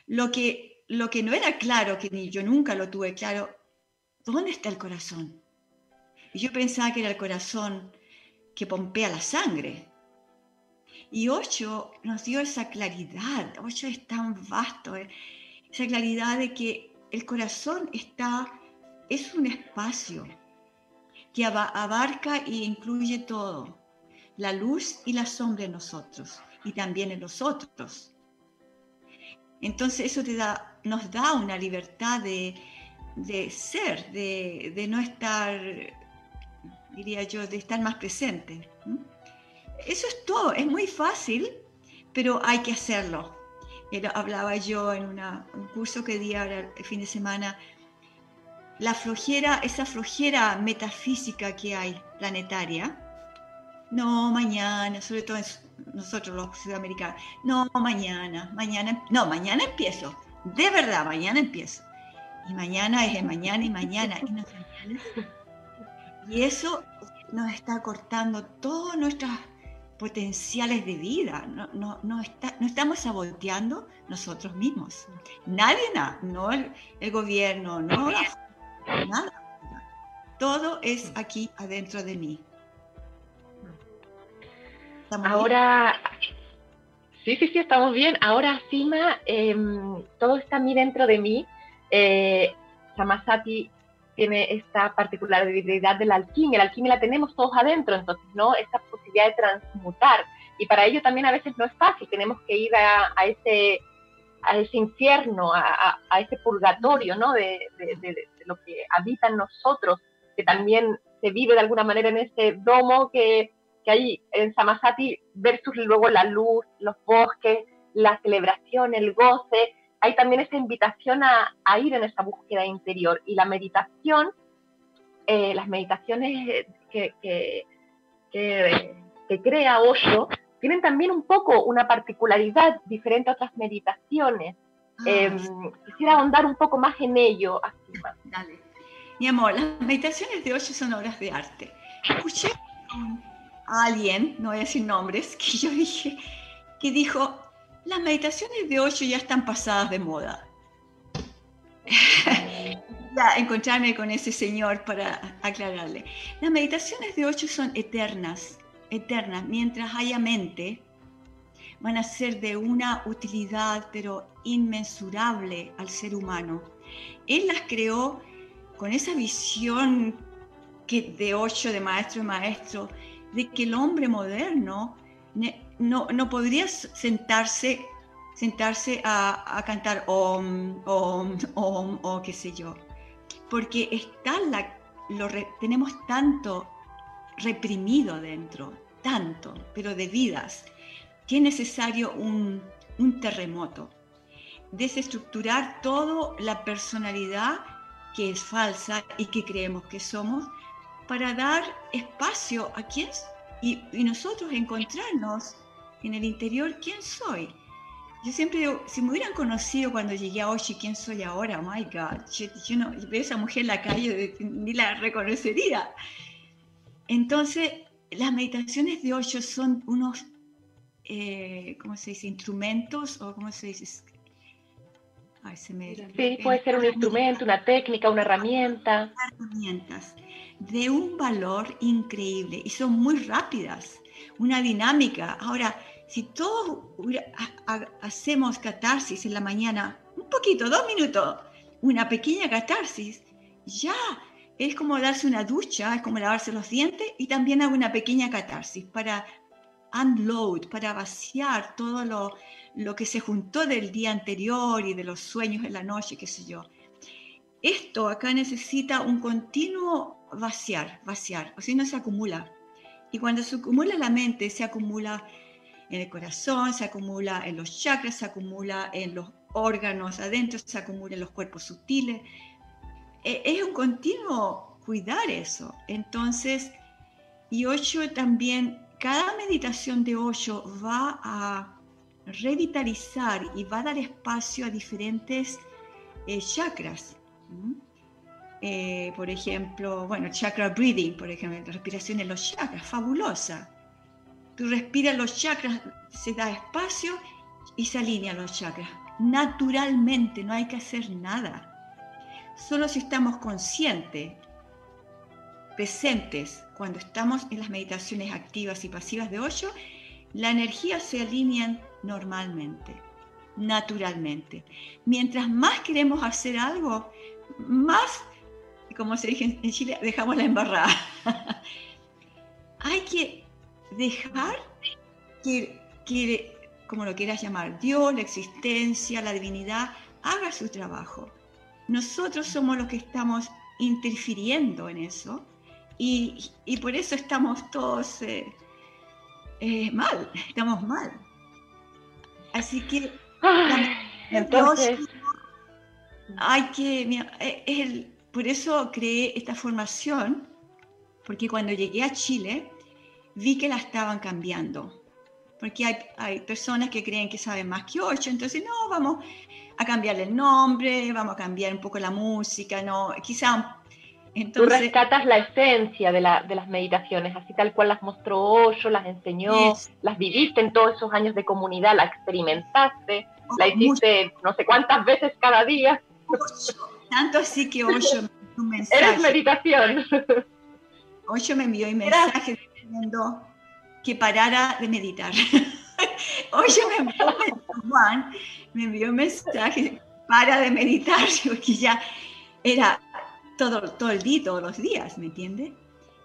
Lo que, lo que no era claro, que ni yo nunca lo tuve claro, ¿dónde está el corazón? Y yo pensaba que era el corazón que pompea la sangre. Y Ocho nos dio esa claridad, Ocho es tan vasto, eh, esa claridad de que el corazón está, es un espacio que abarca e incluye todo, la luz y la sombra en nosotros y también en los otros. Entonces eso te da, nos da una libertad de, ser, de, no estar, diría yo, de estar más presente. Eso es todo, es muy fácil, pero hay que hacerlo. hablaba yo en un curso que di ahora el fin de semana, la flojera, esa flojera metafísica que hay planetaria, no mañana, sobre todo nosotros los sudamericanos, no mañana, mañana, no, mañana empiezo, de verdad, mañana empiezo. Y mañana es el mañana y mañana. Y, y eso nos está cortando todas nuestras potenciales de vida. No, no, no, está, no estamos saboteando nosotros mismos. Nadie, nada, no el, gobierno, no nada. Todo es aquí adentro de mí. Ahora, sí, sí, sí, estamos bien. Ahora, Sima, em, todo está a mí dentro de mí. Eh, Samasati tiene esta particularidad de la alquimia. La alquimia la tenemos todos adentro, entonces, ¿no? Esta posibilidad de transmutar. Y para ello también a veces no es fácil, tenemos que ir a, ese a infierno, a, ese purgatorio, ¿no? De, lo que habita en nosotros, que también se vive de alguna manera en ese domo que, que hay en Samasati versus luego la luz, los bosques, la celebración, el goce, hay también esa invitación a, ir en esa búsqueda interior. Y la meditación, eh, las meditaciones que, que, crea Osho, tienen también un poco una particularidad diferente a otras meditaciones. Ah, em, quisiera ahondar un poco más en ello. Dale. Mi amor, las meditaciones de Osho son obras de arte. Escuché a alguien, no voy a decir nombres, que yo dije, que dijo, las meditaciones de Osho ya están pasadas de moda. ya encontrarme con ese señor para aclararle. Las meditaciones de Osho son eternas, eternas. Mientras haya mente, van a ser de una utilidad, pero inmensurable al ser humano. Él las creó con esa visión que de Osho, de maestro y maestro, de que el hombre moderno no, no podría sentarse, sentarse a, cantar om, om, om, o qué sé yo, porque está la, lo tenemos tanto reprimido dentro, tanto, pero de vidas, que es necesario un, un terremoto, desestructurar toda la personalidad que es falsa y que creemos que somos, para dar espacio a quien y, y nosotros encontrarnos en el interior quién soy. Yo siempre digo, si me hubieran conocido cuando llegué a Oshi, quién soy ahora, oh my God, yo, no, veo a esa mujer en la calle, ni la reconocería. Entonces, las meditaciones de Osho son unos, eh, ¿cómo se dice? Instrumentos o ¿cómo se dice? Ay, se me... Sí, puede ser un instrumento, una técnica, una herramienta. Herramientas de un valor increíble y son muy rápidas, una dinámica. Ahora, si todos hacemos catarsis en la mañana, un poquito, dos minutos, una pequeña catarsis, ya es como darse una ducha, es como lavarse los dientes y también hago una pequeña catarsis para unload, para vaciar todo lo, lo que se juntó del día anterior y de los sueños en la noche, qué sé yo. Esto acá necesita un continuo vaciar, vaciar, o si no se acumula. Y cuando se acumula la mente, se acumula en el corazón, se acumula en los chakras, se acumula en los órganos adentro, se acumula en los cuerpos sutiles. E, es un continuo cuidar eso. Entonces, y ocho también, cada meditación de ocho va a revitalizar y va a dar espacio a diferentes eh, chakras. Eh, por ejemplo, bueno, chakra breathing, por ejemplo, respiración en los chakras, fabulosa. Tú respiras los chakras, se da espacio y se alinean los chakras. Naturalmente, no hay que hacer nada. Solo si estamos conscientes, presentes, cuando estamos en las meditaciones activas y pasivas de hoyo, la energía se alinea normalmente, naturalmente. Mientras más queremos hacer algo, más, como se dice en Chile, dejamos la embarrada. hay que dejar que, como lo quieras llamar, Dios, la existencia, la divinidad, haga su trabajo. Nosotros somos los que estamos interfiriendo en eso y, por eso estamos todos eh, eh, mal, estamos mal. Así que entonces hay que, eh, el, por eso creé esta formación, porque cuando llegué a Chile, vi que la estaban cambiando. Porque hay, hay personas que creen que saben más que ocho, entonces no, vamos a cambiarle el nombre, vamos a cambiar un poco la música, no, quizá... Entonces, Tú rescatas la esencia de, la, de, las meditaciones, así tal cual las mostró Osho, las enseñó, las viviste en todos esos años de comunidad, la experimentaste, la hiciste no sé cuántas veces cada día. Tanto así que Osho me envió un mensaje. Eres meditación. Osho me envió un mensaje que parara de meditar. Oye, me envió, Juan me envió un mensaje, para de meditar, porque ya era todo, todo el día, todos los días, ¿me entiendes?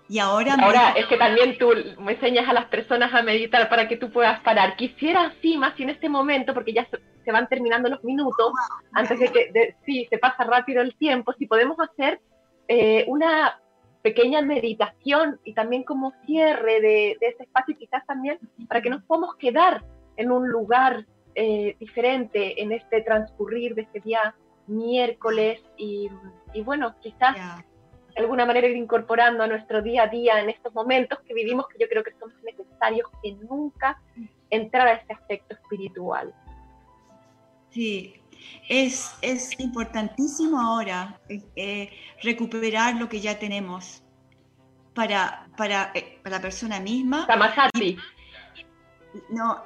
Y ahora... Ahora es que también tú me enseñas a las personas a meditar para que tú puedas parar. Quisiera así, más en este momento, porque ya se, van terminando los minutos, antes de que, sí, se pasa rápido el tiempo, si podemos hacer eh, una pequeña meditación y también como cierre de, ese espacio, quizás también para que nos podamos quedar en un lugar eh, diferente en este transcurrir de este día miércoles y, bueno, quizás de alguna manera ir incorporando a nuestro día a día en estos momentos que vivimos, que yo creo que son necesarios que nunca entrar a este aspecto espiritual. Sí, es, es importantísimo ahora eh, recuperar lo que ya tenemos para, para, eh, para la persona misma. Samasati. No,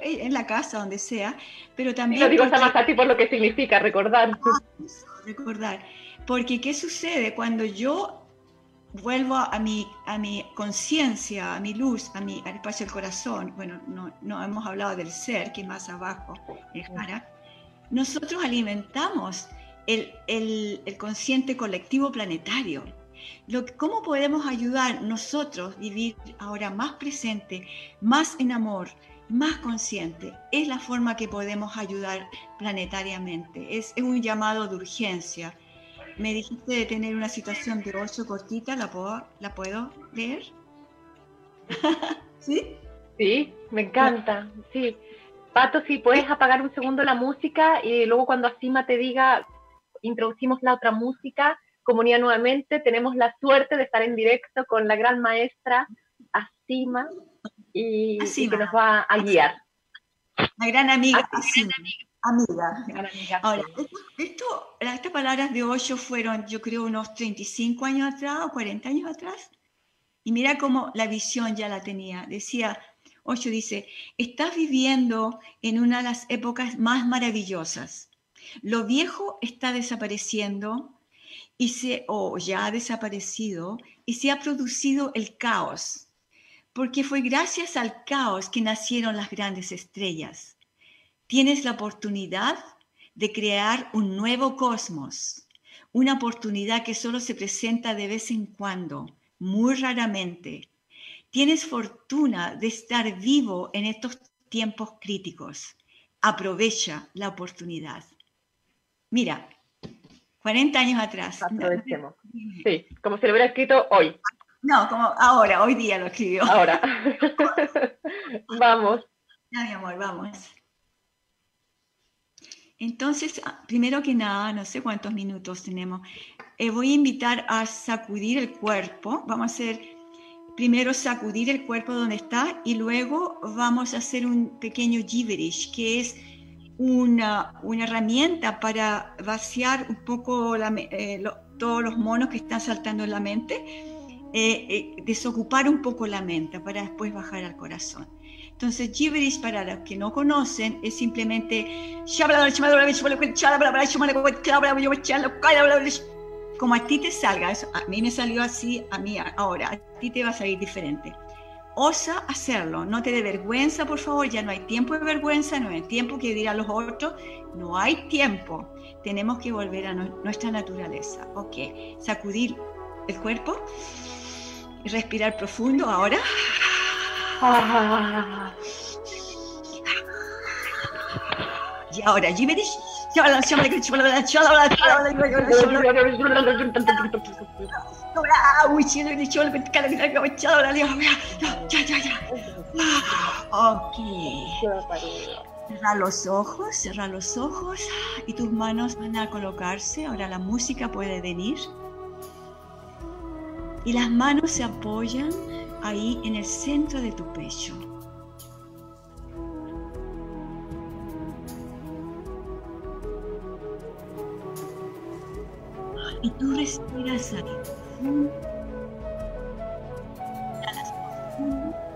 en la casa, donde sea, pero también... Lo digo Samasati por lo que significa, recordar. Ah, recordar. Porque ¿qué sucede cuando yo vuelvo a mi, a mi conciencia, a mi luz, a mi, al espacio del corazón? Bueno, no, no hemos hablado del ser, que es más abajo, el Jara nosotros alimentamos el, el, consciente colectivo planetario. ¿Cómo podemos ayudar nosotros a vivir ahora más presente, más en amor, más consciente? Es la forma que podemos ayudar planetariamente. Es, un llamado de urgencia. Me dijiste de tener una situación de ocho cortita, ¿la puedo, la puedo leer? ¿Sí? Sí, me encanta. Sí. Pato, si puedes apagar un segundo la música y luego cuando Asima te diga, introducimos la otra música, comunidad nuevamente, tenemos la suerte de estar en directo con la gran maestra Asima y, que nos va a guiar. La gran amiga Asima. Amiga. Ahora, esto, estas palabras de Osho fueron, yo creo, unos 35 años atrás o 40 años atrás. Y mira cómo la visión ya la tenía. Decía, Ocho dice, estás viviendo en una de las épocas más maravillosas. Lo viejo está desapareciendo y se, o ya ha desaparecido y se ha producido el caos. porque fue gracias al caos que nacieron las grandes estrellas. Tienes la oportunidad de crear un nuevo cosmos, una oportunidad que solo se presenta de vez en cuando, muy raramente. Tienes fortuna de estar vivo en estos tiempos críticos. Aprovecha la oportunidad. Mira, 40 años atrás. Aprovechemos. Sí, como si lo hubiera escrito hoy. No, como ahora, hoy día lo escribió. Ahora. vamos. Ya, mi amor, vamos. Entonces, ah, primero que nada, no sé cuántos minutos tenemos, eh, voy a invitar a sacudir el cuerpo. Vamos a hacer primero sacudir el cuerpo donde está y luego vamos a hacer un pequeño gibberish, que es una, una herramienta para vaciar un poco eh, todos los monos que están saltando en la mente, eh, desocupar un poco la mente para después bajar al corazón. Entonces, gibberish para los que no conocen es simplemente como a ti te salga, eso, a mí me salió así, a mí ahora, a ti te va a salir diferente. Osa hacerlo, no te dé vergüenza, por favor, ya no hay tiempo de vergüenza, no hay tiempo que dirán los otros, no hay tiempo. Tenemos que volver a nuestra naturaleza. Ok, sacudir el cuerpo y respirar profundo ahora. Y ahora, Gibberish. Ok. Cerra los ojos, cerra los ojos y tus manos van a colocarse. Ahora la música puede venir. Y las manos se apoyan ahí en el centro de tu pecho. Y tú respiras ahí.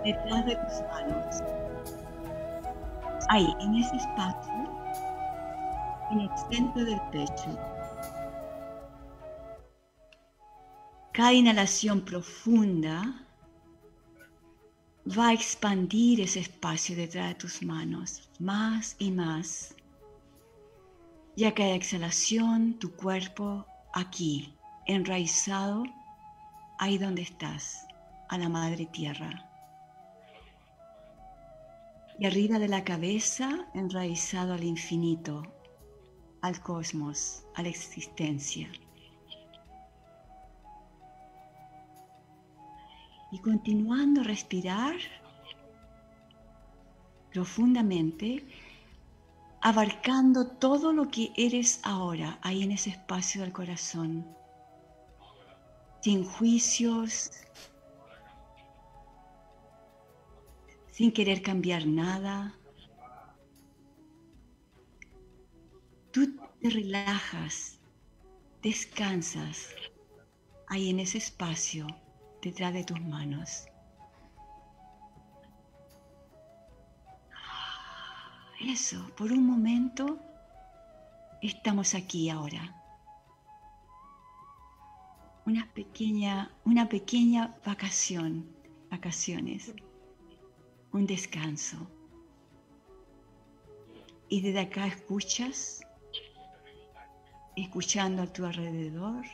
detrás de tus manos. Ahí, en ese espacio, en el centro del pecho. Cada inhalación profunda va a expandir ese espacio detrás de tus manos, más y más. Y a cada exhalación, tu cuerpo aquí, enraizado, ahí donde estás, a la madre tierra. Y arriba de la cabeza, enraizado al infinito, al cosmos, a la existencia. Y continuando a respirar profundamente, abarcando todo lo que eres ahora, ahí en ese espacio del corazón, sin juicios, sin querer cambiar nada. Tú te relajas, descansas ahí en ese espacio detrás de tus manos. Eso, por un momento estamos aquí ahora. Una pequeña, una pequeña vacación, vacaciones, un descanso. Y desde acá escuchas, escuchando a tu alrededor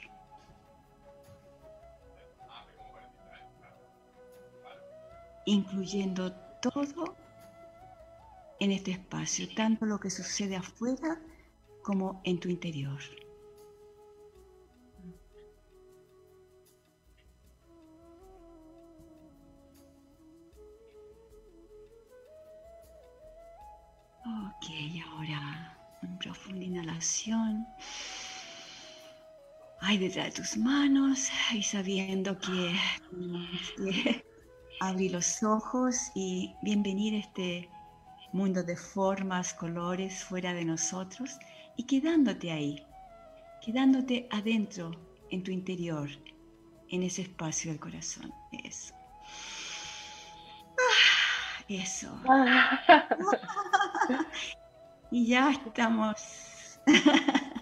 incluyendo todo en este espacio, tanto lo que sucede afuera como en tu interior. Ok, ahora una profunda inhalación. Ay, detrás de tus manos y sabiendo que abrir los ojos y bienvenir este mundo de formas, colores fuera de nosotros y quedándote ahí, quedándote adentro, en tu interior, en ese espacio del corazón. Eso. Ah, eso. y ya estamos.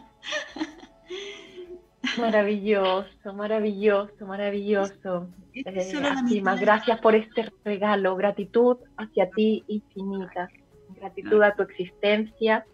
Maravilloso, maravilloso, maravilloso. Eh, gracias por este regalo, gratitud hacia ti infinita, gratitud a tu existencia,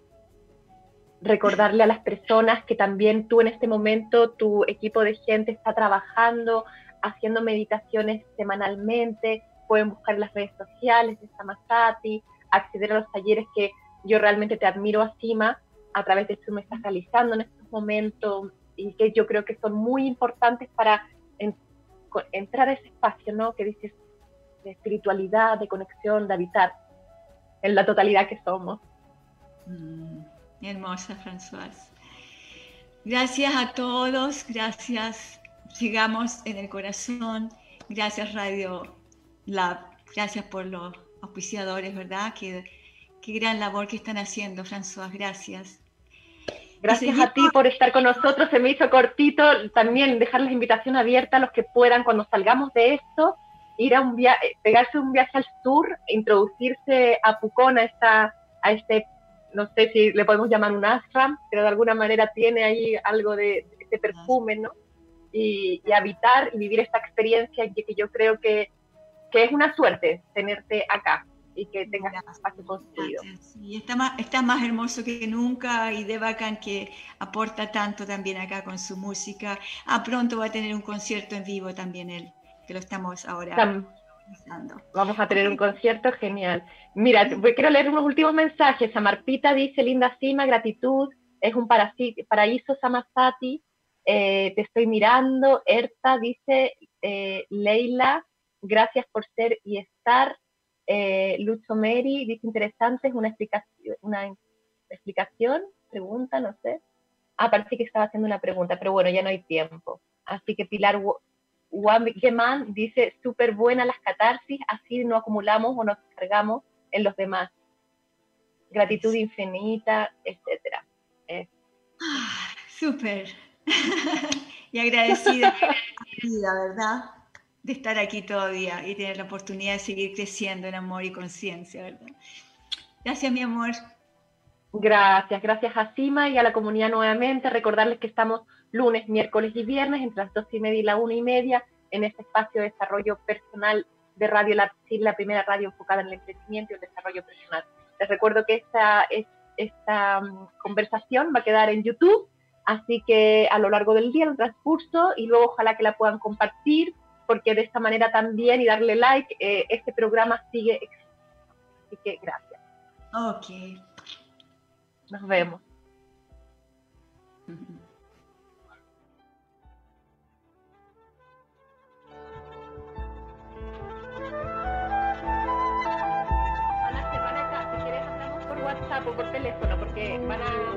recordarle a las personas que también tú en este momento, tu equipo de gente está trabajando, haciendo meditaciones semanalmente, pueden buscar en las redes sociales de Samasati, acceder a los talleres que yo realmente te admiro a Cima a través de me estás realizando en estos momentos y que yo creo que son muy importantes para entrar a ese espacio, ¿no? Que dices de espiritualidad, de conexión, de habitar en la totalidad que somos. Mm, hermosa, François. Gracias a todos, gracias, sigamos en el corazón, gracias Radio Lab, gracias por los auspiciadores, ¿verdad? Qué, qué gran labor que están haciendo, François, gracias. Gracias a ti por estar con nosotros. Se me hizo cortito también dejar la invitación abierta a los que puedan cuando salgamos de esto, ir a un viaje, pegarse un viaje al sur, introducirse a Pucón, a, esta, a este, no sé si le podemos llamar un ashram, pero de alguna manera tiene ahí algo de, este perfume, ¿no? Y, habitar y vivir esta experiencia que, que yo creo que, que es una suerte tenerte acá y que tengas espacio construido. Y está más, está más hermoso que nunca y de bacán que aporta tanto también acá con su música. Ah, pronto va a tener un concierto en vivo también él, que lo estamos ahora Vamos a tener un concierto genial. Mira, quiero leer unos últimos mensajes. Amarpita dice, linda cima, gratitud, es un paraíso Samasati, eh, te estoy mirando. Erta dice, eh, Leila, gracias por ser y estar. Eh, Lucho Meri dice interesante, es una explicación, una explicación, pregunta, no sé. Ah, parece que estaba haciendo una pregunta, pero bueno, ya no hay tiempo. Así que Pilar Wamgeman dice, súper buena las catarsis, así no acumulamos o nos cargamos en los demás. Gratitud infinita, etcétera. Ah, súper. y agradecida vida, ¿verdad? de estar aquí todavía y tener la oportunidad de seguir creciendo en amor y conciencia, ¿verdad? Gracias, mi amor. Gracias, gracias a Sima y a la comunidad nuevamente. Recordarles que estamos lunes, miércoles y viernes entre las dos y media y la una y media en este espacio de desarrollo personal de Radio La, la primera radio enfocada en el crecimiento y el desarrollo personal. Les recuerdo que esta, esta mm, conversación va a quedar en YouTube, así que a lo largo del día, en el transcurso, y luego ojalá que la puedan compartir porque de esta manera también y darle like, eh, este programa sigue Así que gracias. Ok. Nos vemos. Por teléfono porque van a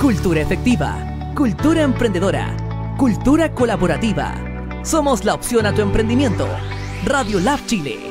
Cultura efectiva, cultura emprendedora, cultura colaborativa. Somos la opción a tu emprendimiento. Radio Lab Chile